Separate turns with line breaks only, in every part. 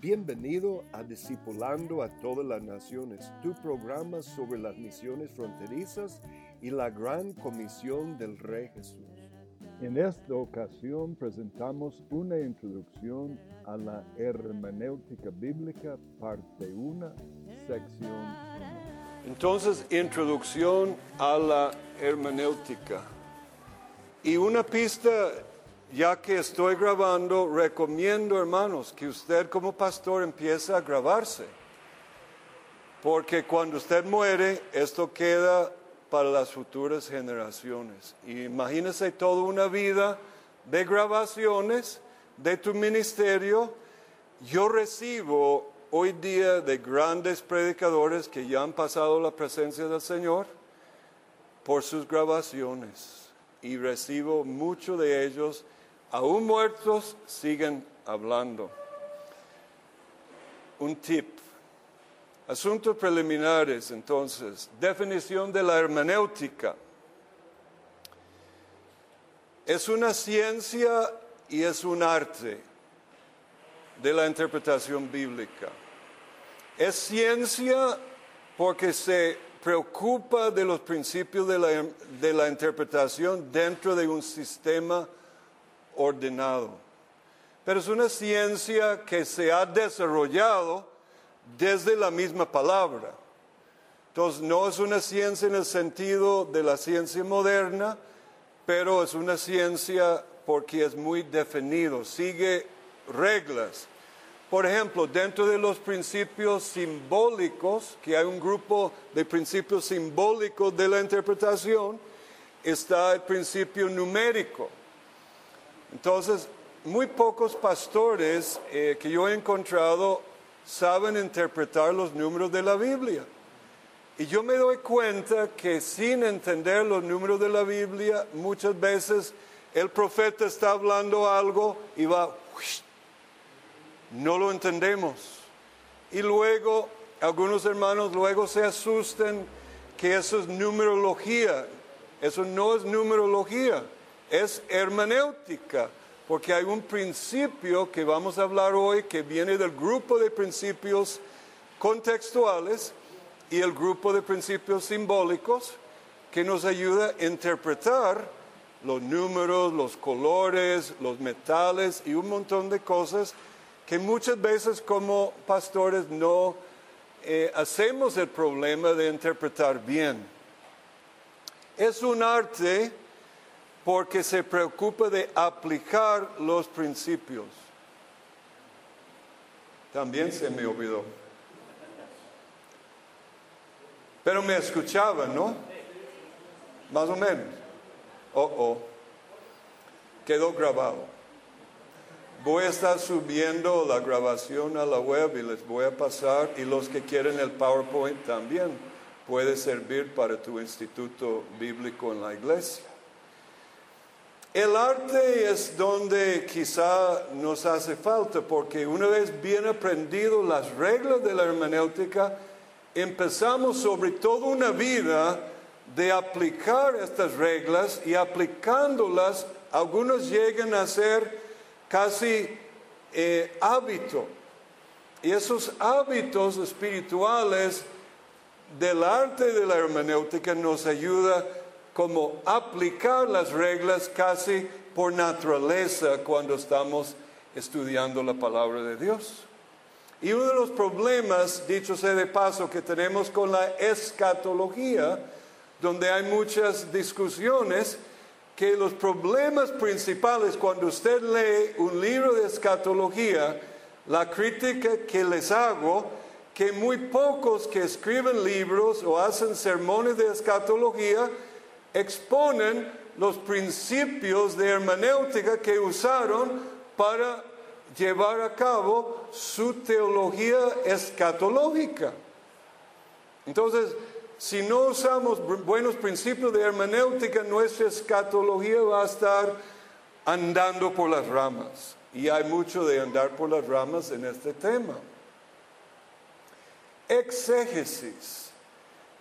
Bienvenido a Discipulando a todas las naciones, tu programa sobre las misiones fronterizas y la gran comisión del Rey Jesús.
En esta ocasión presentamos una introducción a la hermenéutica bíblica, parte 1, sección 1.
Entonces, introducción a la hermenéutica. Y una pista ya que estoy grabando, recomiendo, hermanos, que usted como pastor empiece a grabarse. Porque cuando usted muere, esto queda para las futuras generaciones. imagínese toda una vida de grabaciones de tu ministerio. Yo recibo hoy día de grandes predicadores que ya han pasado la presencia del Señor por sus grabaciones. Y recibo mucho de ellos aún muertos siguen hablando. Un tip. Asuntos preliminares, entonces. Definición de la hermenéutica. Es una ciencia y es un arte de la interpretación bíblica. Es ciencia porque se preocupa de los principios de la, de la interpretación dentro de un sistema ordenado. Pero es una ciencia que se ha desarrollado desde la misma palabra. Entonces no es una ciencia en el sentido de la ciencia moderna, pero es una ciencia porque es muy definido, sigue reglas. Por ejemplo, dentro de los principios simbólicos, que hay un grupo de principios simbólicos de la interpretación, está el principio numérico. Entonces, muy pocos pastores eh, que yo he encontrado saben interpretar los números de la Biblia. Y yo me doy cuenta que sin entender los números de la Biblia, muchas veces el profeta está hablando algo y va, no lo entendemos. Y luego algunos hermanos luego se asustan que eso es numerología. Eso no es numerología es hermenéutica, porque hay un principio que vamos a hablar hoy que viene del grupo de principios contextuales y el grupo de principios simbólicos que nos ayuda a interpretar los números, los colores, los metales y un montón de cosas que muchas veces como pastores no eh, hacemos el problema de interpretar bien. Es un arte porque se preocupa de aplicar los principios. También se me olvidó. Pero me escuchaba, ¿no? Más o menos. Oh, oh. Quedó grabado. Voy a estar subiendo la grabación a la web y les voy a pasar y los que quieren el PowerPoint también puede servir para tu instituto bíblico en la iglesia. El arte es donde quizá nos hace falta porque una vez bien aprendido las reglas de la hermenéutica, empezamos sobre toda una vida de aplicar estas reglas y aplicándolas, algunos llegan a ser casi eh, hábito. Y esos hábitos espirituales del arte de la hermenéutica nos ayuda como aplicar las reglas casi por naturaleza cuando estamos estudiando la palabra de Dios. Y uno de los problemas, dicho sea de paso, que tenemos con la escatología, donde hay muchas discusiones, que los problemas principales cuando usted lee un libro de escatología, la crítica que les hago, que muy pocos que escriben libros o hacen sermones de escatología exponen los principios de hermenéutica que usaron para llevar a cabo su teología escatológica. Entonces, si no usamos buenos principios de hermenéutica, nuestra escatología va a estar andando por las ramas. Y hay mucho de andar por las ramas en este tema. Exégesis.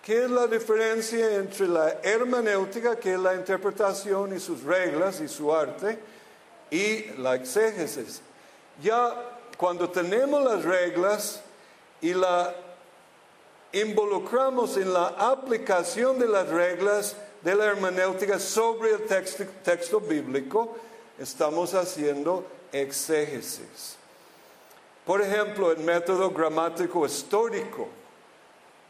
¿Qué es la diferencia entre la hermenéutica, que es la interpretación y sus reglas y su arte, y la exégesis? Ya cuando tenemos las reglas y la involucramos en la aplicación de las reglas de la hermenéutica sobre el texto, texto bíblico, estamos haciendo exégesis. Por ejemplo, el método gramático histórico,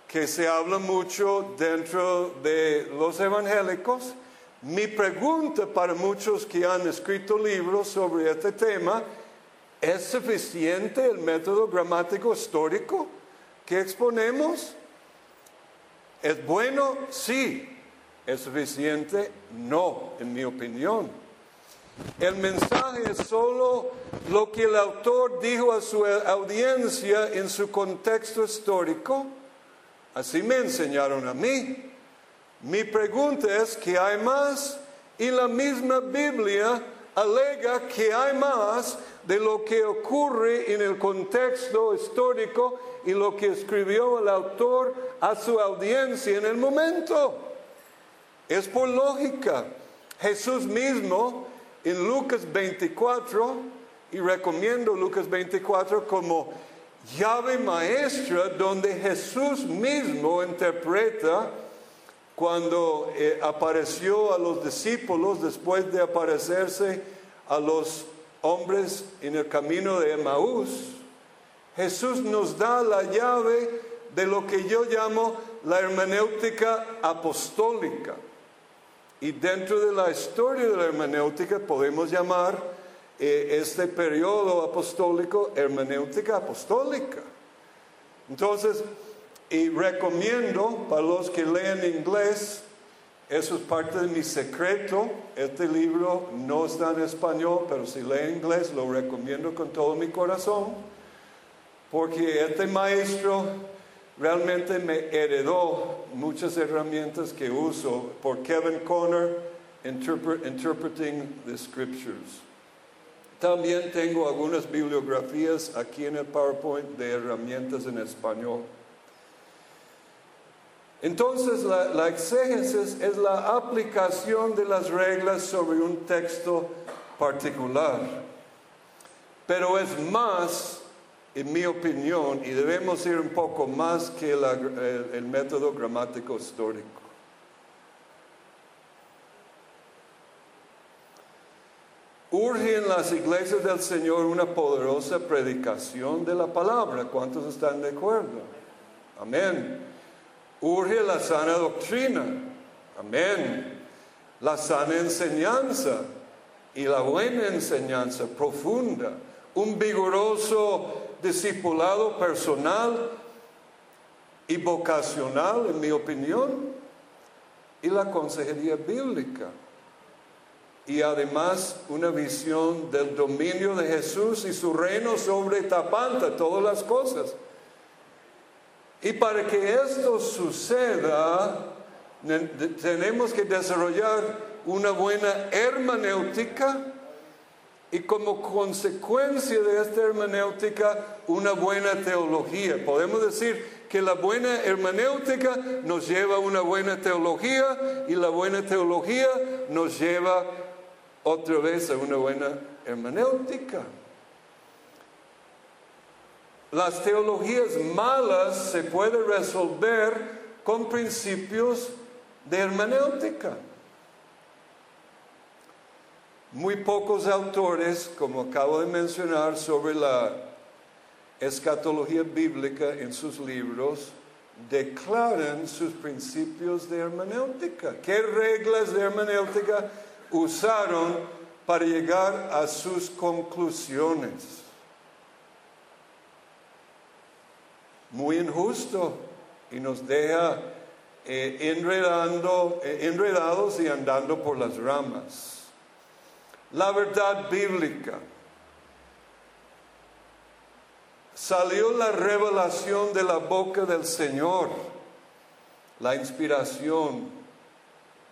que se habla mucho dentro de los evangélicos. Mi pregunta para muchos que han escrito libros sobre este tema, ¿es suficiente el método gramático histórico? ¿Qué exponemos? ¿Es bueno? Sí. ¿Es suficiente? No, en mi opinión. El mensaje es solo lo que el autor dijo a su audiencia en su contexto histórico. Así me enseñaron a mí. Mi pregunta es, ¿qué hay más? Y la misma Biblia alega que hay más de lo que ocurre en el contexto histórico y lo que escribió el autor a su audiencia en el momento. Es por lógica. Jesús mismo en Lucas 24, y recomiendo Lucas 24 como llave maestra donde Jesús mismo interpreta cuando eh, apareció a los discípulos después de aparecerse a los hombres en el camino de Emaús, Jesús nos da la llave de lo que yo llamo la hermenéutica apostólica. Y dentro de la historia de la hermenéutica podemos llamar este periodo apostólico hermenéutica apostólica. Entonces, y recomiendo para los que leen inglés, eso es parte de mi secreto. Este libro no está en español, pero si lee inglés lo recomiendo con todo mi corazón, porque este maestro realmente me heredó muchas herramientas que uso por Kevin Conner, Interpreting the Scriptures. También tengo algunas bibliografías aquí en el PowerPoint de herramientas en español. Entonces la, exégesis es la aplicación de las reglas sobre un texto particular. Pero es más, en mi opinión, y debemos ir un poco más que el método gramático histórico. Urge en las iglesias del Señor una poderosa predicación de la palabra. ¿Cuántos están de acuerdo? Amén. Urge la sana doctrina. Amén. La sana enseñanza y la buena enseñanza profunda. Un vigoroso discipulado personal y vocacional, en mi opinión. Y la consejería bíblica y además una visión del dominio de Jesús y su reino sobre Tapanta, todas las cosas. Y para que esto suceda, tenemos que desarrollar una buena hermenéutica y como consecuencia de esta hermenéutica una buena teología. Podemos decir que la buena hermenéutica nos lleva a una buena teología y la buena teología nos lleva otra vez a una buena hermenéutica. Las teologías malas se pueden resolver con principios de hermenéutica. Muy pocos autores, como acabo de mencionar, sobre la escatología bíblica en sus libros, declaran sus principios de hermenéutica. ¿Qué reglas de hermenéutica usaron para llegar a sus conclusiones? Muy injusto y nos deja eh, enredando, eh, enredados y andando por las ramas. La verdad bíblica. Salió la revelación de la boca del Señor, la inspiración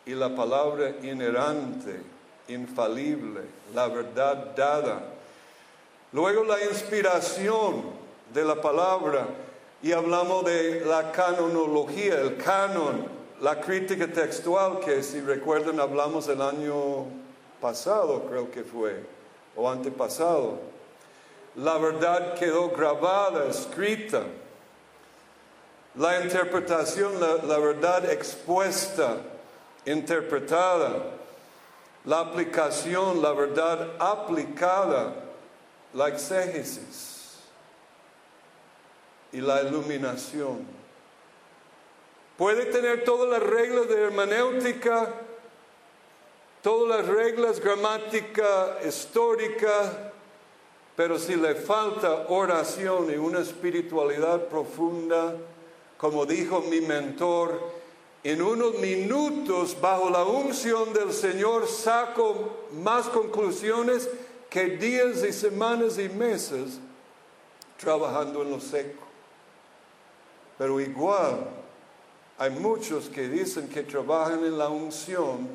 y la palabra inerrante, infalible, la verdad dada. Luego la inspiración de la palabra y hablamos de la canonología, el canon, la crítica textual que si recuerdan hablamos el año pasado, creo que fue, o antepasado. La verdad quedó grabada, escrita. La interpretación, la, la verdad expuesta, interpretada. La aplicación, la verdad aplicada, la exégesis y la iluminación. Puede tener todas las reglas de hermenéutica, todas las reglas gramática, histórica, pero si le falta oración y una espiritualidad profunda, como dijo mi mentor, en unos minutos bajo la unción del Señor saco más conclusiones que días y semanas y meses trabajando en lo seco. Pero igual hay muchos que dicen que trabajan en la unción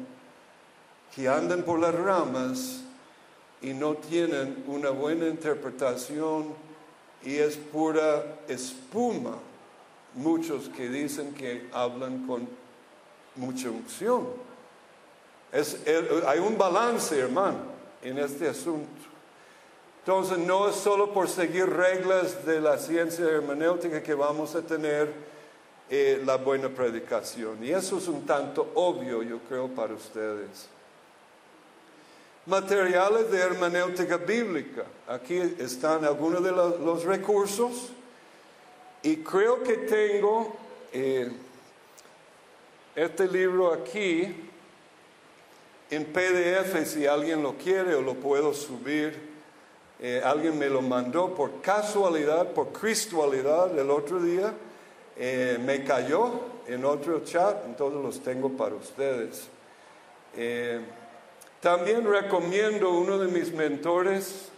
que andan por las ramas y no tienen una buena interpretación y es pura espuma. Muchos que dicen que hablan con mucha unción. hay un balance, hermano, en este asunto. Entonces no es solo por seguir reglas de la ciencia hermenéutica que vamos a tener eh, la buena predicación. Y eso es un tanto obvio, yo creo, para ustedes materiales de hermenéutica bíblica. Aquí están algunos de los, recursos y creo que tengo eh, este libro aquí en PDF si alguien lo quiere o lo puedo subir. Eh, alguien me lo mandó por casualidad, por cristualidad el otro día. Eh, me cayó en otro chat, entonces los tengo para ustedes. También recomiendo uno de mis mentores.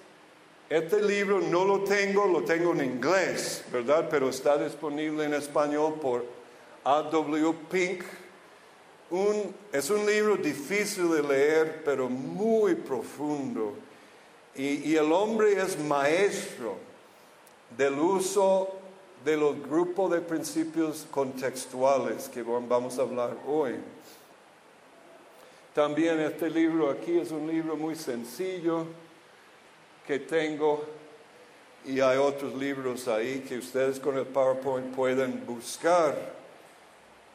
Este libro no lo tengo, lo tengo en inglés, ¿verdad? Pero está disponible en español por A.W. Pink. Es un libro difícil de leer, pero muy profundo. Y, y el hombre es maestro del uso de los grupos de principios contextuales que vamos a hablar hoy. También este libro aquí es un libro muy sencillo que tengo y hay otros libros ahí que ustedes con el PowerPoint pueden buscar.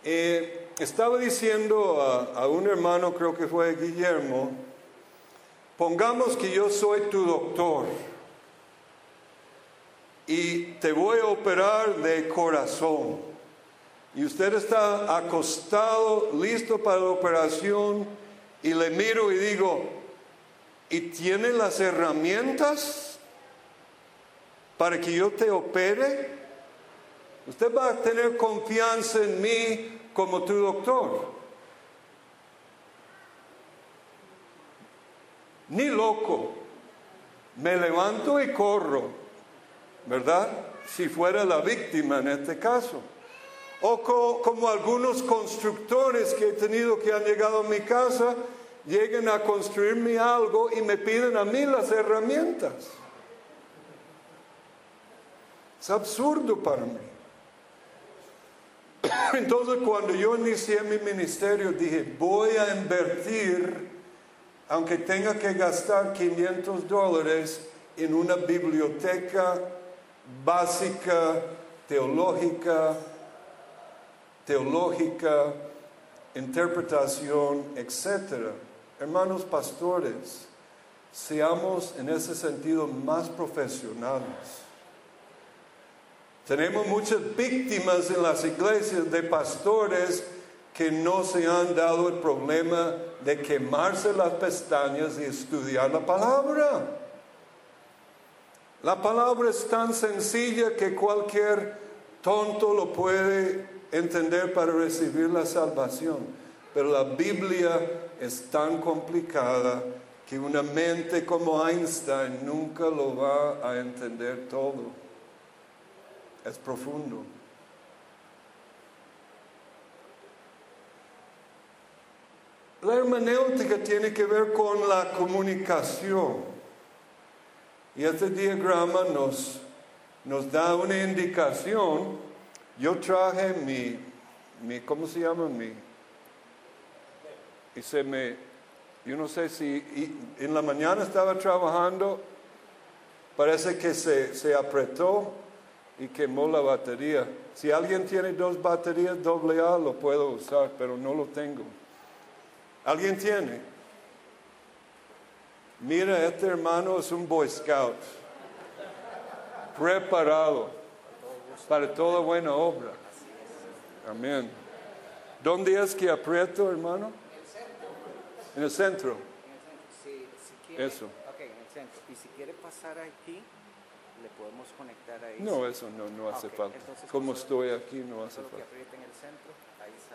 Eh, estaba diciendo a, un hermano, creo que fue Guillermo, pongamos que yo soy tu doctor y te voy a operar de corazón. Y usted está acostado, listo para la operación y le miro y digo, ¿y tiene las herramientas para que yo te opere? Usted va a tener confianza en mí como tu doctor. ni loco. Me levanto y corro, ¿verdad? Si fuera la víctima en este caso. O como algunos constructores que he tenido que han llegado a mi casa, lleguen a construirme algo y me piden a mí las herramientas. Es absurdo para mí. Entonces cuando yo inicié mi ministerio dije, voy a invertir, aunque tenga que gastar 500 dólares, en una biblioteca básica, teológica, teológica, interpretación, etc. Hermanos pastores, seamos en ese sentido más profesionales. Tenemos muchas víctimas en las iglesias de pastores que no se han dado el problema de quemarse las pestañas y estudiar la palabra. La palabra es tan sencilla que cualquier tonto lo puede entender para recibir la salvación, pero la Biblia es tan complicada que una mente como Einstein nunca lo va a entender todo es profundo. La hermenéutica tiene que ver con la comunicación. Y este diagrama nos, nos da una indicación. Yo traje mi, mi, ¿cómo se llama? Mi, y se me, yo no sé si en la mañana estaba trabajando, parece que se, se apretó y quemó la batería. Si alguien tiene dos baterías doble A, lo puedo usar, pero no lo tengo. ¿Alguien tiene? Mira, este hermano es un Boy Scout, preparado para toda buena obra. Amén. ¿Dónde es que aprieto, hermano? En el centro. Eso.
Ok, en el centro. Y si quiere pasar aquí, le podemos conectar ahí.
No, eso no, no hace falta. Como estoy aquí, no hace falta.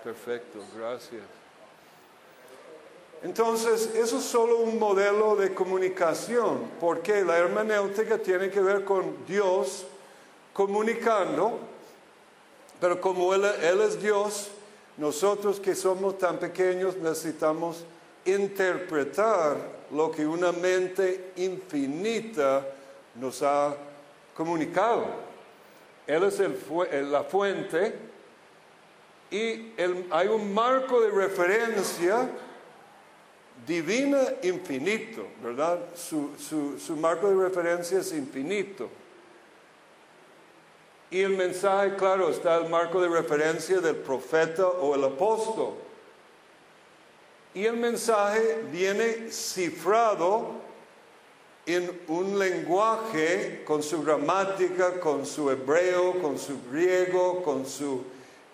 Perfecto, gracias. Entonces, eso es solo un modelo de comunicación, porque la hermenéutica tiene que ver con Dios comunicando, pero como Él, él es Dios, nosotros que somos tan pequeños necesitamos interpretar lo que una mente infinita nos ha comunicado. Él es el, la fuente y hay un marco de referencia divina infinito, ¿verdad? Su marco de referencia es infinito. Y el mensaje, claro, está el marco de referencia del profeta o el apóstol. Y el mensaje viene cifrado en un lenguaje con su gramática, con su hebreo, con su griego, con su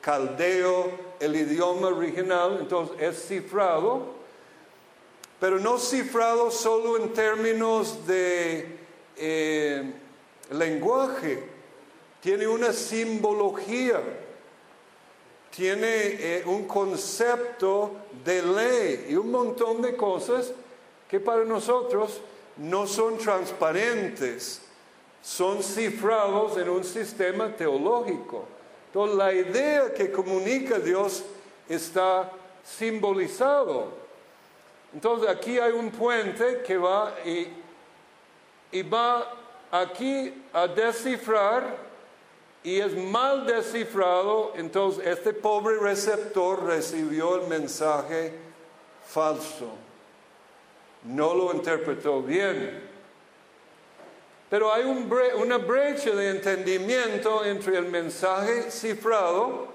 caldeo, el idioma original, entonces es cifrado, pero no cifrado solo en términos de eh, lenguaje, tiene una simbología, tiene eh, un concepto de ley y un montón de cosas que para nosotros no son transparentes, son cifrados en un sistema teológico. Entonces la idea que comunica Dios está simbolizado. Entonces aquí hay un puente que va y, y va aquí a descifrar y es mal descifrado, entonces este pobre receptor recibió el mensaje falso no lo interpretó bien. Pero hay una brecha de entendimiento entre el mensaje cifrado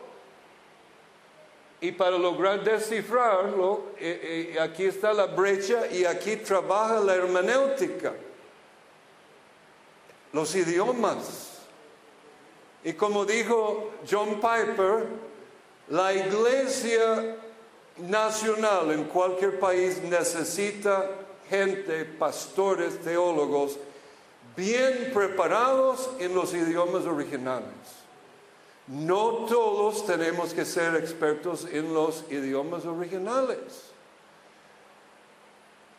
y para lograr descifrarlo, eh, eh, aquí está la brecha y aquí trabaja la hermenéutica, los idiomas. Y como dijo John Piper, la iglesia nacional en cualquier país necesita gente, pastores, teólogos, bien preparados en los idiomas originales. No todos tenemos que ser expertos en los idiomas originales.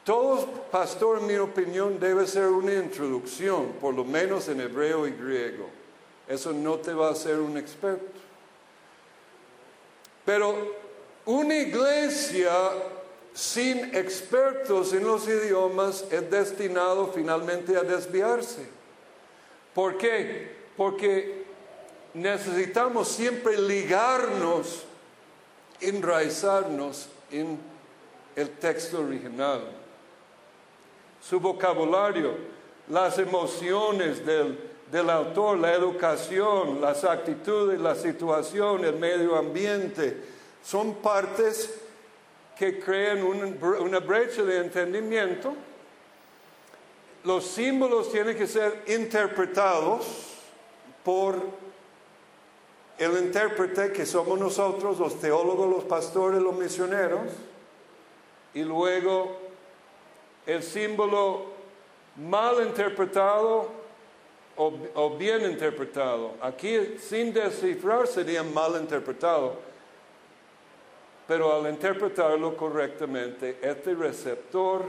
Todo pastor, en mi opinión, debe ser una introducción, por lo menos en hebreo y griego. Eso no te va a hacer un experto. Pero una iglesia sin expertos en los idiomas es destinado finalmente a desviarse. ¿Por qué? Porque necesitamos siempre ligarnos, enraizarnos en el texto original. Su vocabulario, las emociones del, del autor, la educación, las actitudes, la situación, el medio ambiente, son partes que crean una brecha de entendimiento. Los símbolos tienen que ser interpretados por el intérprete que somos nosotros, los teólogos, los pastores, los misioneros, y luego el símbolo mal interpretado o, bien interpretado. Aquí sin descifrar sería mal interpretado, pero al interpretarlo correctamente, este receptor,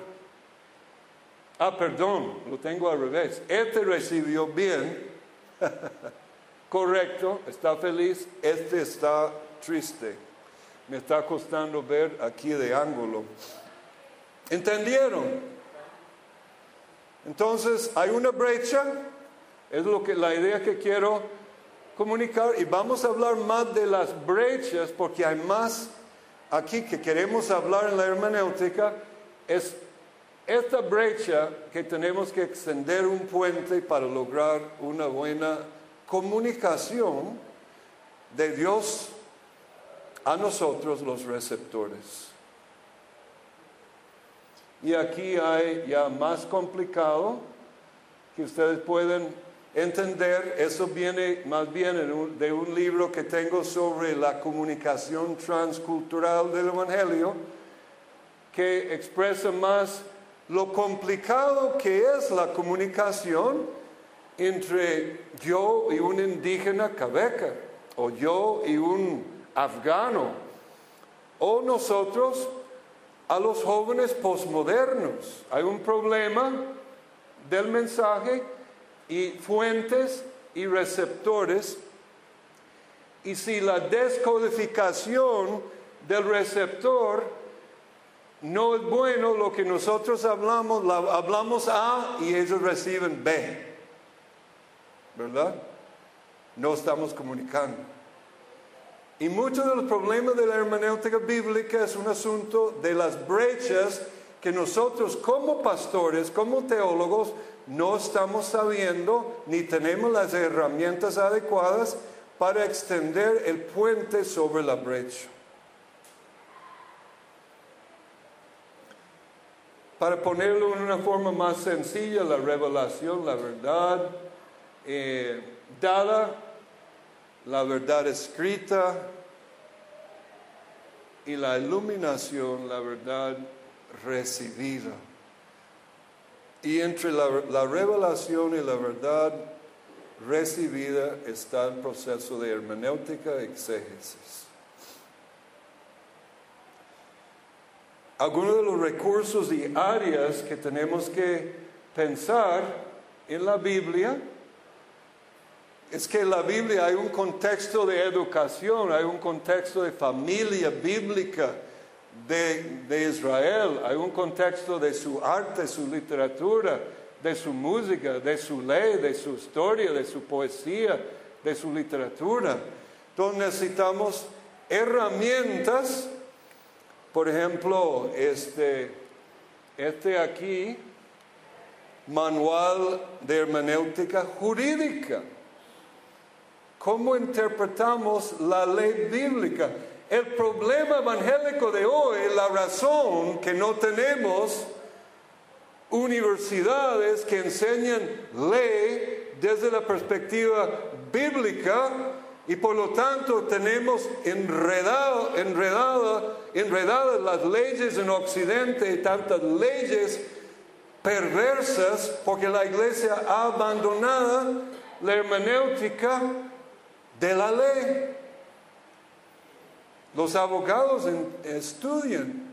ah, perdón, lo tengo al revés, este recibió bien, correcto, está feliz, este está triste. Me está costando ver aquí de ángulo. ¿Entendieron? Entonces, hay una brecha, es lo que la idea que quiero comunicar y vamos a hablar más de las brechas porque hay más aquí que queremos hablar en la hermenéutica es esta brecha que tenemos que extender un puente para lograr una buena comunicación de Dios a nosotros los receptores. Y aquí hay ya más complicado que ustedes pueden entender. Eso viene más bien de un libro que tengo sobre la comunicación transcultural del Evangelio, que expresa más lo complicado que es la comunicación entre yo y un indígena cabeca, o yo y un afgano, o nosotros a los jóvenes posmodernos. Hay un problema del mensaje y fuentes y receptores. Y si la descodificación del receptor no es bueno, lo que nosotros hablamos, hablamos A y ellos reciben B. ¿Verdad? No estamos comunicando. Y muchos de los problemas de la hermenéutica bíblica es un asunto de las brechas que nosotros como pastores, como teólogos, no estamos sabiendo ni tenemos las herramientas adecuadas para extender el puente sobre la brecha. Para ponerlo en una forma más sencilla, la revelación, la verdad eh, dada, la verdad escrita y la iluminación, la verdad recibida. Y entre la, revelación y la verdad recibida está el proceso de hermenéutica exégesis. Algunos de los recursos y áreas que tenemos que pensar en la Biblia es que en la Biblia hay un contexto de educación, hay un contexto de familia bíblica de, Israel, hay un contexto de su arte, su literatura, de su música, de su ley, de su historia, de su poesía, de su literatura. Entonces necesitamos herramientas, por ejemplo, este, este aquí, manual de hermenéutica jurídica. ¿Cómo interpretamos la ley bíblica? El problema evangélico de hoy, la razón que no tenemos universidades que enseñan ley desde la perspectiva bíblica y por lo tanto tenemos enredado, enredada, enredadas las leyes en Occidente tantas leyes perversas porque la iglesia ha abandonado la hermenéutica de la ley. Los abogados estudian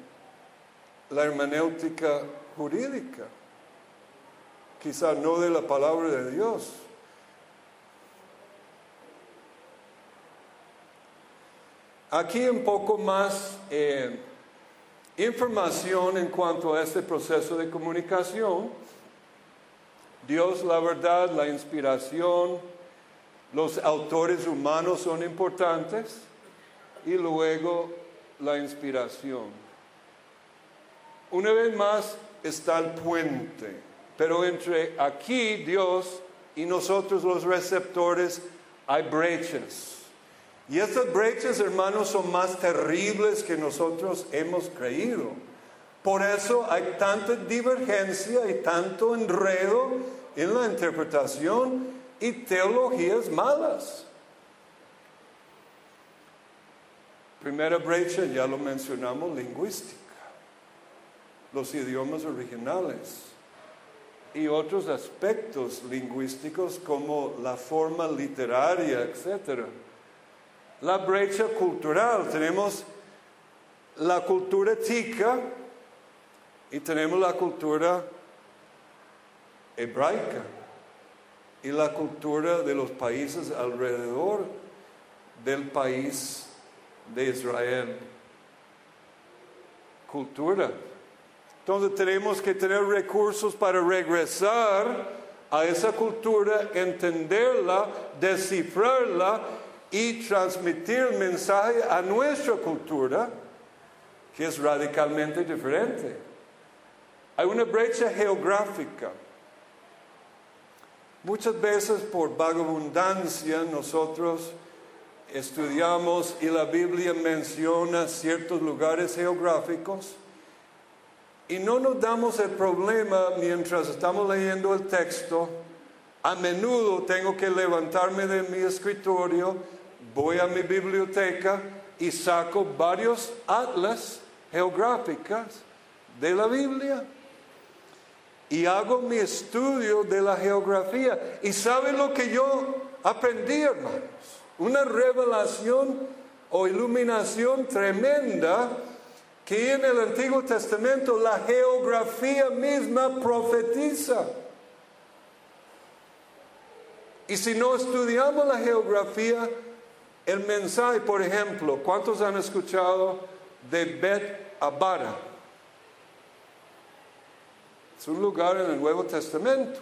la hermenéutica jurídica, quizá no de la palabra de Dios. Aquí un poco más eh, información en cuanto a este proceso de comunicación. Dios, la verdad, la inspiración, los autores humanos son importantes y luego la inspiración. Una vez más está el puente, pero entre aquí Dios y nosotros los receptores hay brechas. Y estas brechas, hermanos, son más terribles que nosotros hemos creído. Por eso hay tanta divergencia y tanto enredo en la interpretación y teologías malas. Primera brecha, ya lo mencionamos, lingüística. Los idiomas originales y otros aspectos lingüísticos como la forma literaria, etcétera la brecha cultural. Tenemos la cultura tica y tenemos la cultura hebraica y la cultura de los países alrededor del país de Israel. Cultura. Entonces tenemos que tener recursos para regresar a esa cultura, entenderla, descifrarla y transmitir el mensaje a nuestra cultura, que es radicalmente diferente. Hay una brecha geográfica. Muchas veces por vagabundancia nosotros estudiamos y la Biblia menciona ciertos lugares geográficos y no nos damos el problema mientras estamos leyendo el texto. A menudo tengo que levantarme de mi escritorio voy a mi biblioteca y saco varios atlas geográficos de la Biblia y hago mi estudio de la geografía. ¿Y saben lo que yo aprendí, hermanos? Una revelación o iluminación tremenda que en el Antiguo Testamento la geografía misma profetiza. Y si no estudiamos la geografía, el mensaje, por ejemplo, ¿cuántos han escuchado de Bet Abara? Es un lugar en el Nuevo Testamento.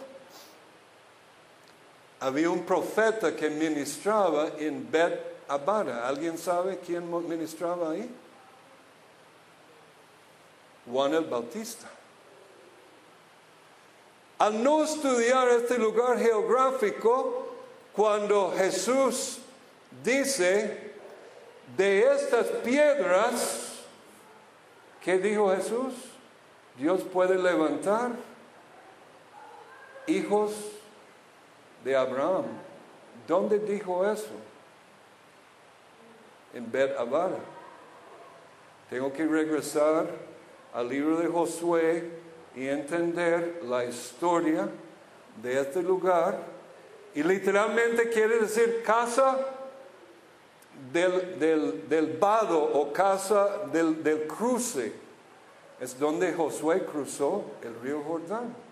Había un profeta que ministraba en Bet Abara. ¿Alguien sabe quién ministraba ahí? Juan el Bautista. Al no estudiar este lugar geográfico, cuando Jesús dice, de estas piedras, ¿qué dijo Jesús? Dios puede levantar hijos de Abraham. ¿Dónde dijo eso? En Bet Abara. Tengo que regresar al libro de Josué y entender la historia de este lugar. Y literalmente quiere decir casa del, del, vado o casa del, del cruce. Es donde Josué cruzó el río Jordán.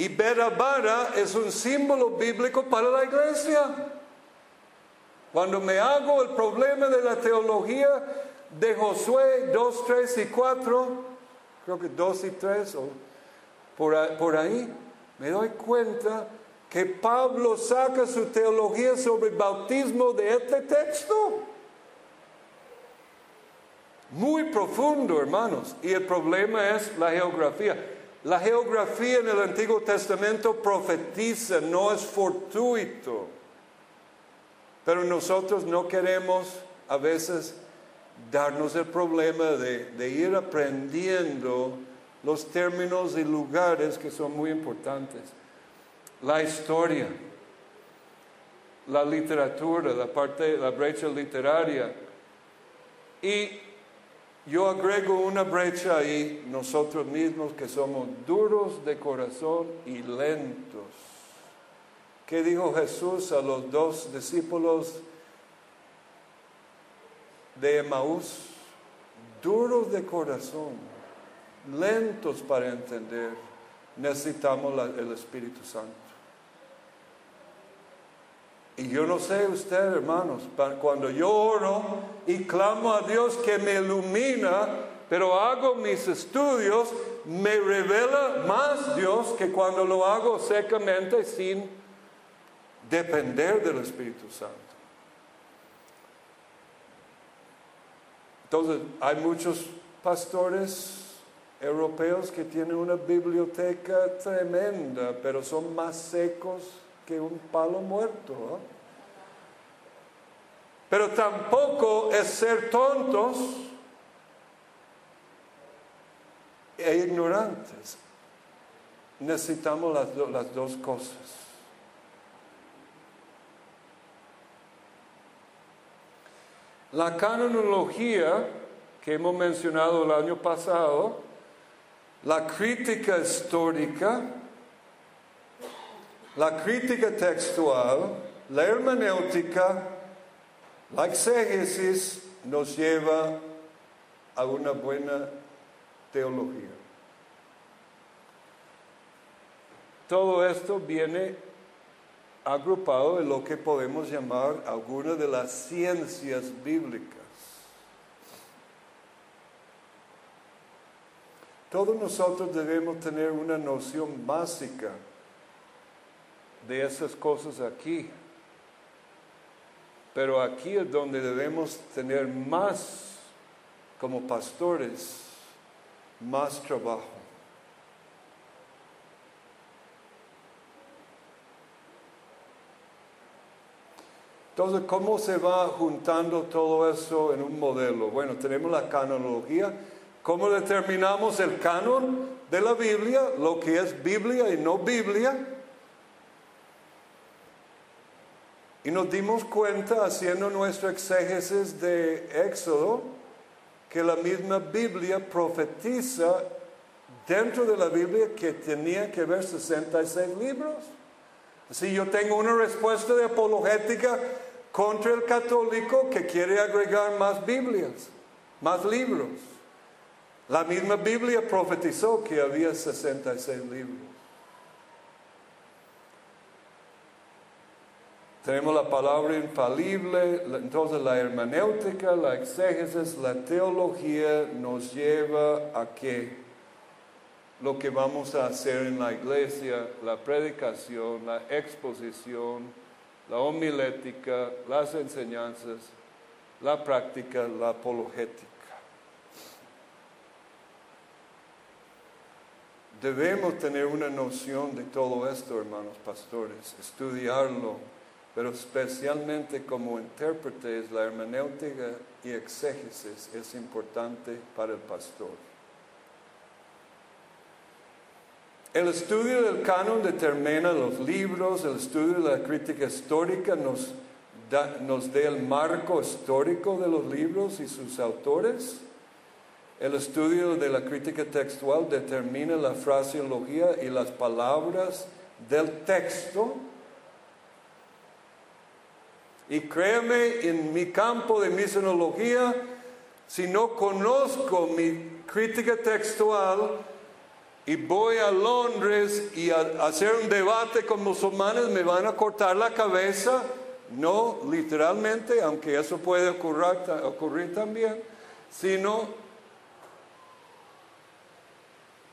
Y Berabara es un símbolo bíblico para la iglesia. Cuando me hago el problema de la teología de Josué 2, 3 y 4, creo que 2 y 3 o por, por ahí, me doy cuenta que Pablo saca su teología sobre el bautismo de este texto. Muy profundo, hermanos. Y el problema es la geografía. La geografía en el Antiguo Testamento profetiza, no es fortuito. Pero nosotros no queremos a veces darnos el problema de, ir aprendiendo los términos y lugares que son muy importantes la historia, la literatura, la parte, la brecha literaria. Y yo agrego una brecha ahí, nosotros mismos que somos duros de corazón y lentos. ¿Qué dijo Jesús a los dos discípulos de Emaús, duros de corazón, lentos para entender, necesitamos el Espíritu Santo. Y yo no sé usted, hermanos, cuando yo oro y clamo a Dios que me ilumina, pero hago mis estudios, me revela más Dios que cuando lo hago secamente sin depender del Espíritu Santo. Entonces, hay muchos pastores europeos que tienen una biblioteca tremenda, pero son más secos un palo muerto. Pero tampoco es ser tontos e ignorantes. Necesitamos las, las dos cosas. La canonología que hemos mencionado el año pasado, la crítica histórica, la crítica textual, la hermenéutica, la exégesis nos lleva a una buena teología. Todo esto viene agrupado en lo que podemos llamar algunas de las ciencias bíblicas. Todos nosotros debemos tener una noción básica de esas cosas aquí. Pero aquí es donde debemos tener más, como pastores, más trabajo. Entonces, ¿cómo se va juntando todo eso en un modelo? Bueno, tenemos la canonología. ¿Cómo determinamos el canon de la Biblia? Lo que es Biblia y no Biblia. Y nos dimos cuenta, haciendo nuestro exégesis de Éxodo, que la misma Biblia profetiza dentro de la Biblia que tenía que haber 66 libros. Si yo tengo una respuesta de apologética contra el católico que quiere agregar más Biblias, más libros. La misma Biblia profetizó que había 66 libros. Tenemos la palabra infalible, entonces la hermenéutica, la exégesis, la teología nos lleva a que lo que vamos a hacer en la iglesia, la predicación, la exposición, la homilética, las enseñanzas, la práctica, la apologética. Debemos tener una noción de todo esto, hermanos pastores, estudiarlo, pero especialmente como intérpretes, la hermenéutica y exégesis es importante para el pastor. El estudio del canon determina los libros, el estudio de la crítica histórica nos da, nos da el marco histórico de los libros y sus autores. El estudio de la crítica textual determina la fraseología y las palabras del texto. Y créeme, en mi campo de misionología, si no conozco mi crítica textual y voy a Londres y a, hacer un debate con musulmanes, me van a cortar la cabeza. No literalmente, aunque eso puede ocurrir también, sino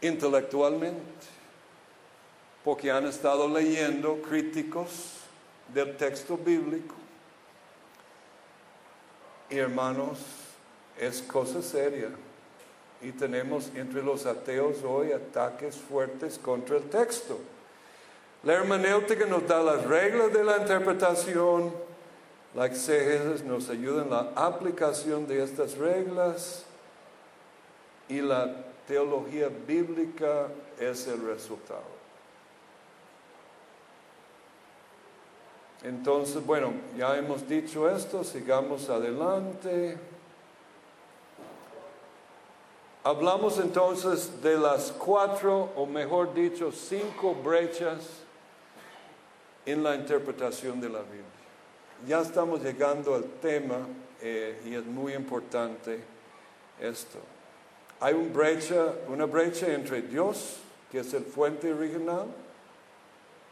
intelectualmente, porque han estado leyendo críticos del texto bíblico. Hermanos, es cosa seria. Y tenemos entre los ateos hoy ataques fuertes contra el texto. La hermenéutica nos da las reglas de la interpretación, la exégesis nos ayuda en la aplicación de estas reglas y la teología bíblica es el resultado. Entonces, bueno, ya hemos dicho esto, sigamos adelante. Hablamos entonces de las cuatro, o mejor dicho, cinco brechas en la interpretación de la Biblia. ya estamos llegando al tema eh, y es muy importante esto. Hay un brecha, una brecha entre Dios, que es el fuente original,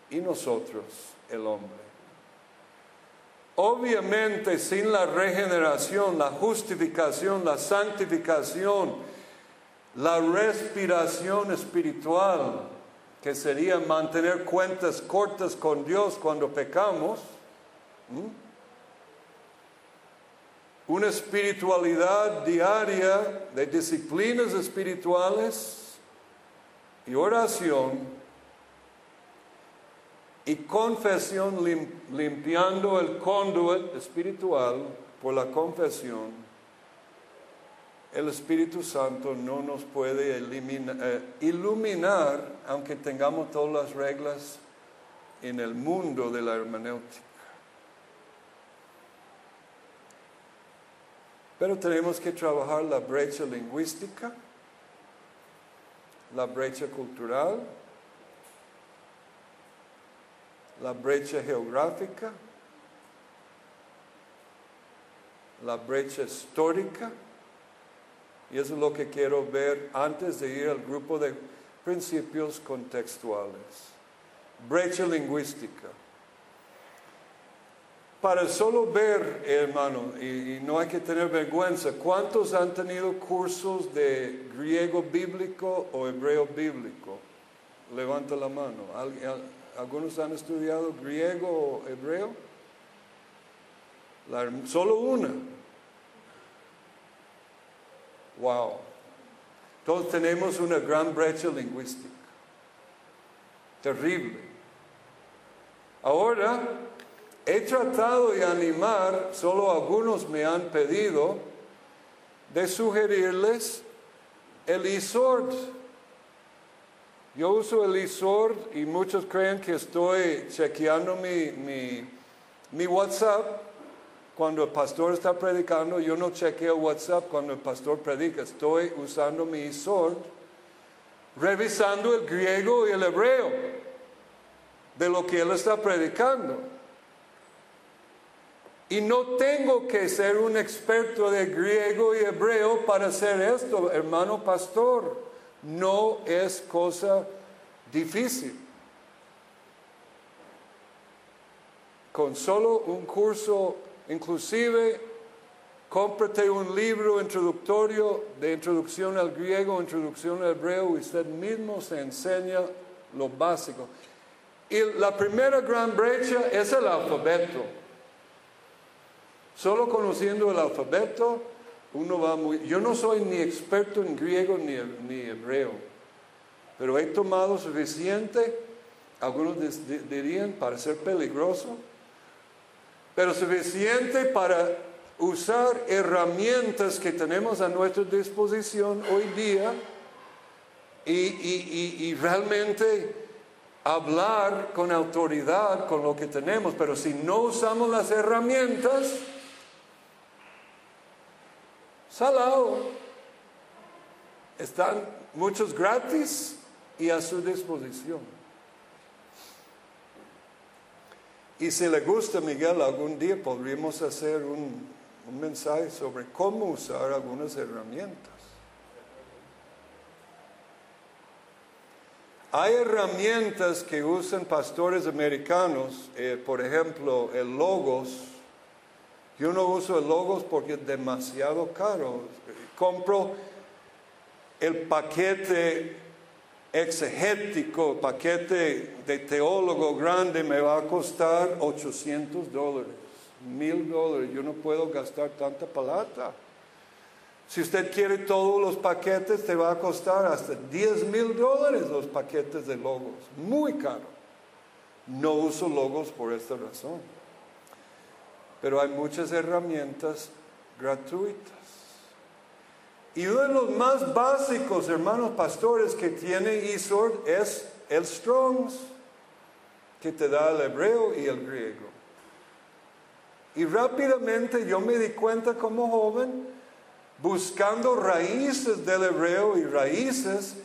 y nosotros, el hombre. Obviamente sin la regeneración, la justificación, la santificación, la respiración espiritual, que sería mantener cuentas cortas con Dios cuando pecamos, una espiritualidad diaria de disciplinas espirituales y oración y confesión limpiando el conduit espiritual por la confesión, el Espíritu Santo no nos puede eh, iluminar aunque tengamos todas las reglas en el mundo de la hermenéutica. Pero tenemos que trabajar la brecha lingüística, la brecha cultural, la brecha geográfica, la brecha histórica, y eso es lo que quiero ver antes de ir al grupo de principios contextuales. Brecha lingüística. Para solo ver, hermano, y, no hay que tener vergüenza, ¿cuántos han tenido cursos de griego bíblico o hebreo bíblico? Levanta la mano. ¿Alguien, algunos han estudiado griego o hebreo. solo una. Wow. Todos tenemos una gran brecha lingüística. Terrible. Ahora, he tratado de animar, solo algunos me han pedido, de sugerirles el ISORD yo uso el ISOR y muchos creen que estoy chequeando mi, mi, WhatsApp cuando el pastor está predicando. Yo no chequeo WhatsApp cuando el pastor predica. Estoy usando mi ISOR, revisando el griego y el hebreo de lo que él está predicando. Y no tengo que ser un experto de griego y hebreo para hacer esto, hermano pastor no es cosa difícil. Con solo un curso, inclusive, cómprate un libro introductorio de introducción al griego, introducción al hebreo, usted mismo se enseña lo básico. Y la primera gran brecha es el alfabeto. Solo conociendo el alfabeto, uno va muy... Yo no soy ni experto en griego ni, ni hebreo, pero he tomado suficiente, algunos dirían, para ser peligroso, pero suficiente para usar herramientas que tenemos a nuestra disposición hoy día y, y, y, y realmente hablar con autoridad con lo que tenemos, pero si no usamos las herramientas, salado. Están muchos gratis y a su disposición. Y si le gusta, Miguel, algún día podríamos hacer un, un mensaje sobre cómo usar algunas herramientas. Hay herramientas que usan pastores americanos, eh, por ejemplo, el Logos, yo no uso Logos porque es demasiado caro. Compro el paquete exegético, paquete de teólogo grande, me va a costar 800 dólares, mil dólares. Yo no puedo gastar tanta plata. Si usted quiere todos los paquetes, te va a costar hasta 10 mil dólares los paquetes de logos. Muy caro. No uso logos por esta razón pero hay muchas herramientas gratuitas. Y uno de los más básicos, hermanos pastores, que tiene ISORD es el Strongs, que te da el hebreo y el griego. Y rápidamente yo me di cuenta como joven, buscando raíces del hebreo y raíces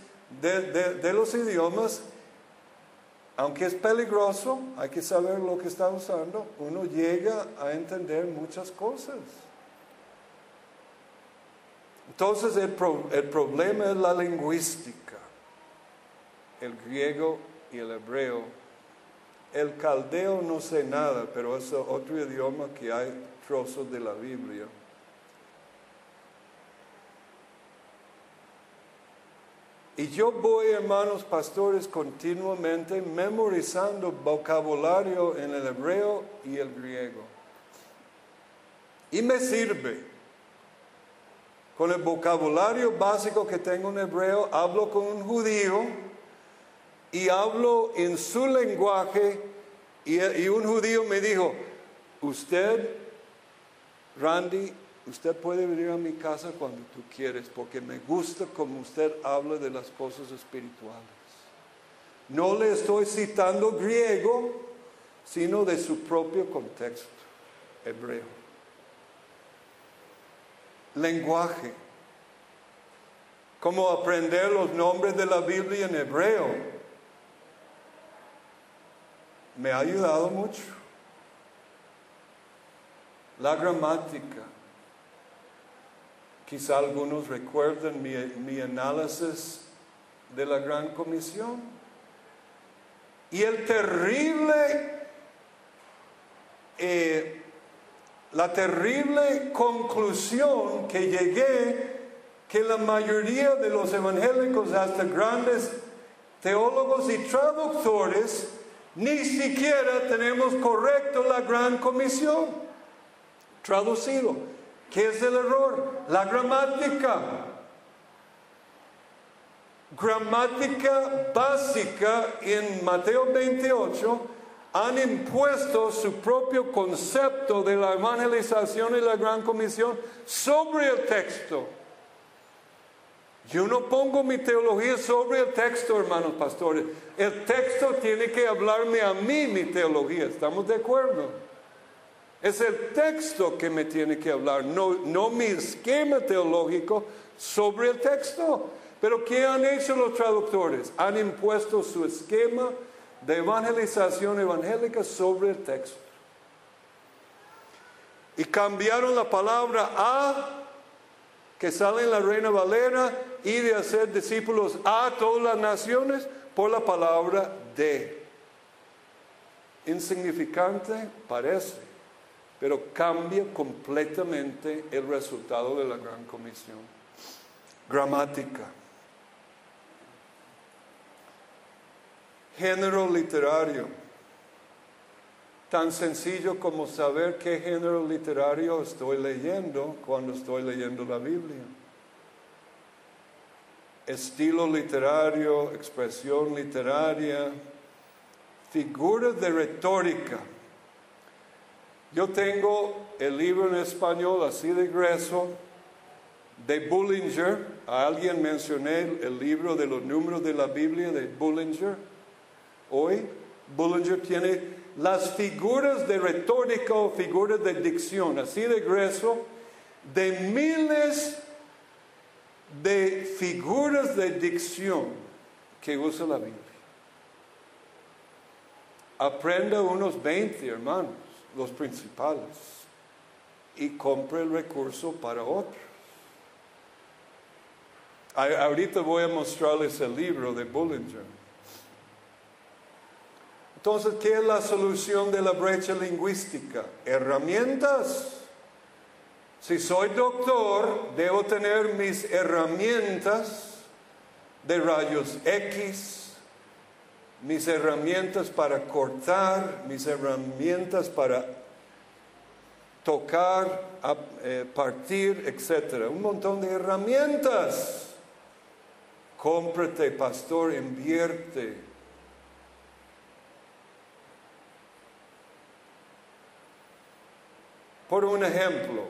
de, de los idiomas, aunque es peligroso, hay que saber lo que está usando, uno llega a entender muchas cosas. Entonces el, el problema es la lingüística, el griego y el hebreo. El caldeo no sé nada, pero es otro idioma que hay trozos de la Biblia. Y yo voy, hermanos pastores, continuamente memorizando vocabulario en el hebreo y el griego. Y me sirve. Con el vocabulario básico que tengo en hebreo, hablo con un judío y hablo en su lenguaje y, y un judío me dijo, usted, Randy, usted puede venir a mi casa cuando tú quieres porque me gusta como usted habla de las cosas espirituales. No le estoy citando griego, sino de su propio contexto hebreo. Lenguaje. Cómo aprender los nombres de la Biblia en hebreo. Me ha ayudado mucho. La gramática. Quizá algunos recuerden mi, análisis de la Gran Comisión. Y eh, la terrible conclusión que llegué, que la mayoría de los evangélicos, hasta grandes teólogos y traductores, ni siquiera tenemos correcto la Gran Comisión. Traducido. ¿Qué es el error? La gramática. Gramática básica en Mateo 28 han impuesto su propio concepto de la evangelización y la gran comisión sobre el texto. Yo no pongo mi teología sobre el texto, hermanos pastores. El texto tiene que hablarme a mí mi teología. ¿Estamos de acuerdo? Es el texto que me tiene que hablar, no, mi esquema teológico sobre el texto. Pero ¿qué han hecho los traductores? Han impuesto su esquema de evangelización evangélica sobre el texto. Y cambiaron la palabra a, que sale en la Reina Valera, y de hacer discípulos a todas las naciones, por la palabra de. Insignificante parece, pero cambia completamente el resultado de la gran comisión. Gramática. Género literario. Tan sencillo como saber qué género literario estoy leyendo cuando estoy leyendo la Biblia. Estilo literario, expresión literaria, figuras de retórica. Yo tengo el libro en español así de grueso de Bullinger. A alguien mencioné el libro de los números de la Biblia de Bullinger. Hoy Bullinger tiene las figuras de retórica o figuras de dicción, así de grueso, de miles de figuras de dicción que usa la Biblia. Aprenda unos 20, hermanos, los principales, y compre el recurso para otros. A- Ahorita voy a mostrarles el libro de Bullinger. Entonces, ¿qué es la solución de la brecha lingüística? Herramientas. Si soy doctor, debo tener mis herramientas de rayos X, mis herramientas para cortar, mis herramientas para tocar, eh, partir, etc. Un montón de herramientas. Cómprate, pastor, invierte. Por un ejemplo,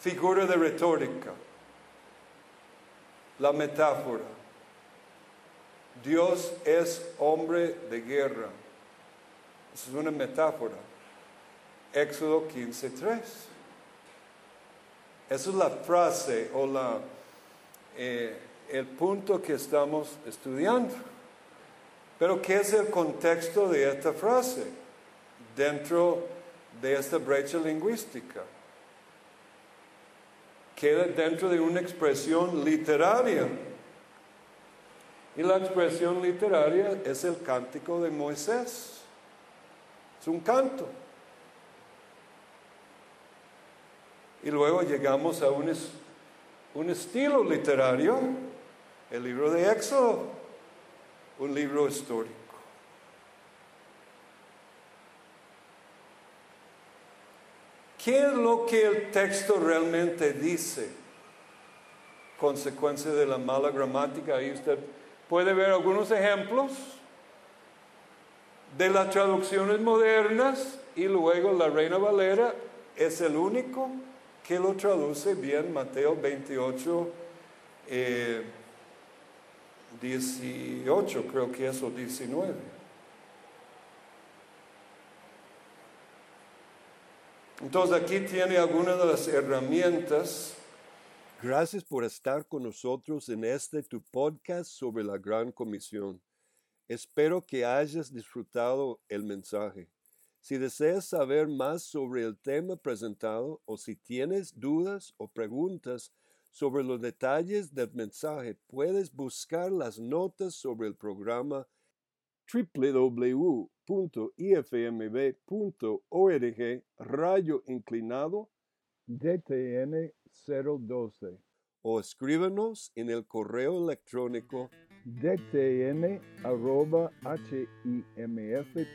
figura de retórica, la metáfora. Dios es hombre de guerra. Esa es una metáfora. Éxodo 15:3. Esa es la frase o la, eh, el punto que estamos estudiando. Pero ¿qué es el contexto de esta frase dentro de esta brecha lingüística? Queda dentro de una expresión literaria. Y la expresión literaria es el cántico de Moisés. Es un canto. Y luego llegamos a un, un estilo literario, el libro de Éxodo, un libro histórico. ¿Qué es lo que el texto realmente dice? Consecuencia de la mala gramática. Ahí usted puede ver algunos ejemplos de las traducciones modernas y luego la Reina Valera es el único que lo traduce bien, Mateo 28, eh, 18, creo que es o 19. Entonces aquí tiene algunas de las herramientas. Gracias por estar con nosotros en este tu podcast sobre la Gran Comisión. Espero que hayas disfrutado el mensaje. Si deseas saber más sobre el tema presentado o si tienes dudas o preguntas sobre los detalles del mensaje, puedes buscar las notas sobre el programa www.ifmb.org rayo inclinado
DTN 012.
o escríbenos en el correo electrónico
DTN arroba himf.org.